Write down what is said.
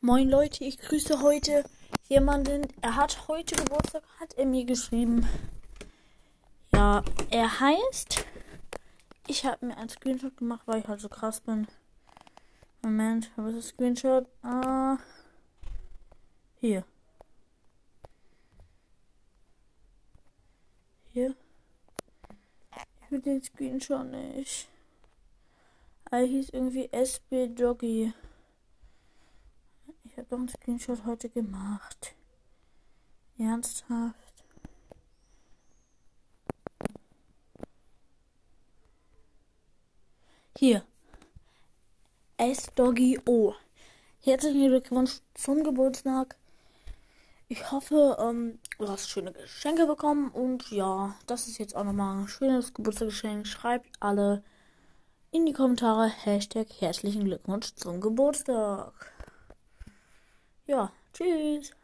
Moin Leute, ich grüße heute jemanden. Er hat heute Geburtstag, hat er mir geschrieben. Ja, er heißt. Ich habe mir ein Screenshot gemacht, weil ich halt so krass bin. Moment, wo ist Screenshot? Ah. Hier. Hier. Ich will den Screenshot nicht. Er hieß irgendwie SB Doggy. Habe doch einen Screenshot heute gemacht. Ernsthaft. Hier. S Doggy O. Herzlichen Glückwunsch zum Geburtstag. Ich hoffe, ähm, du hast schöne Geschenke bekommen und ja, das ist jetzt auch nochmal ein schönes Geburtstagsgeschenk. Schreibt alle in die Kommentare Hashtag herzlichen Glückwunsch zum Geburtstag. Ja, tschüss.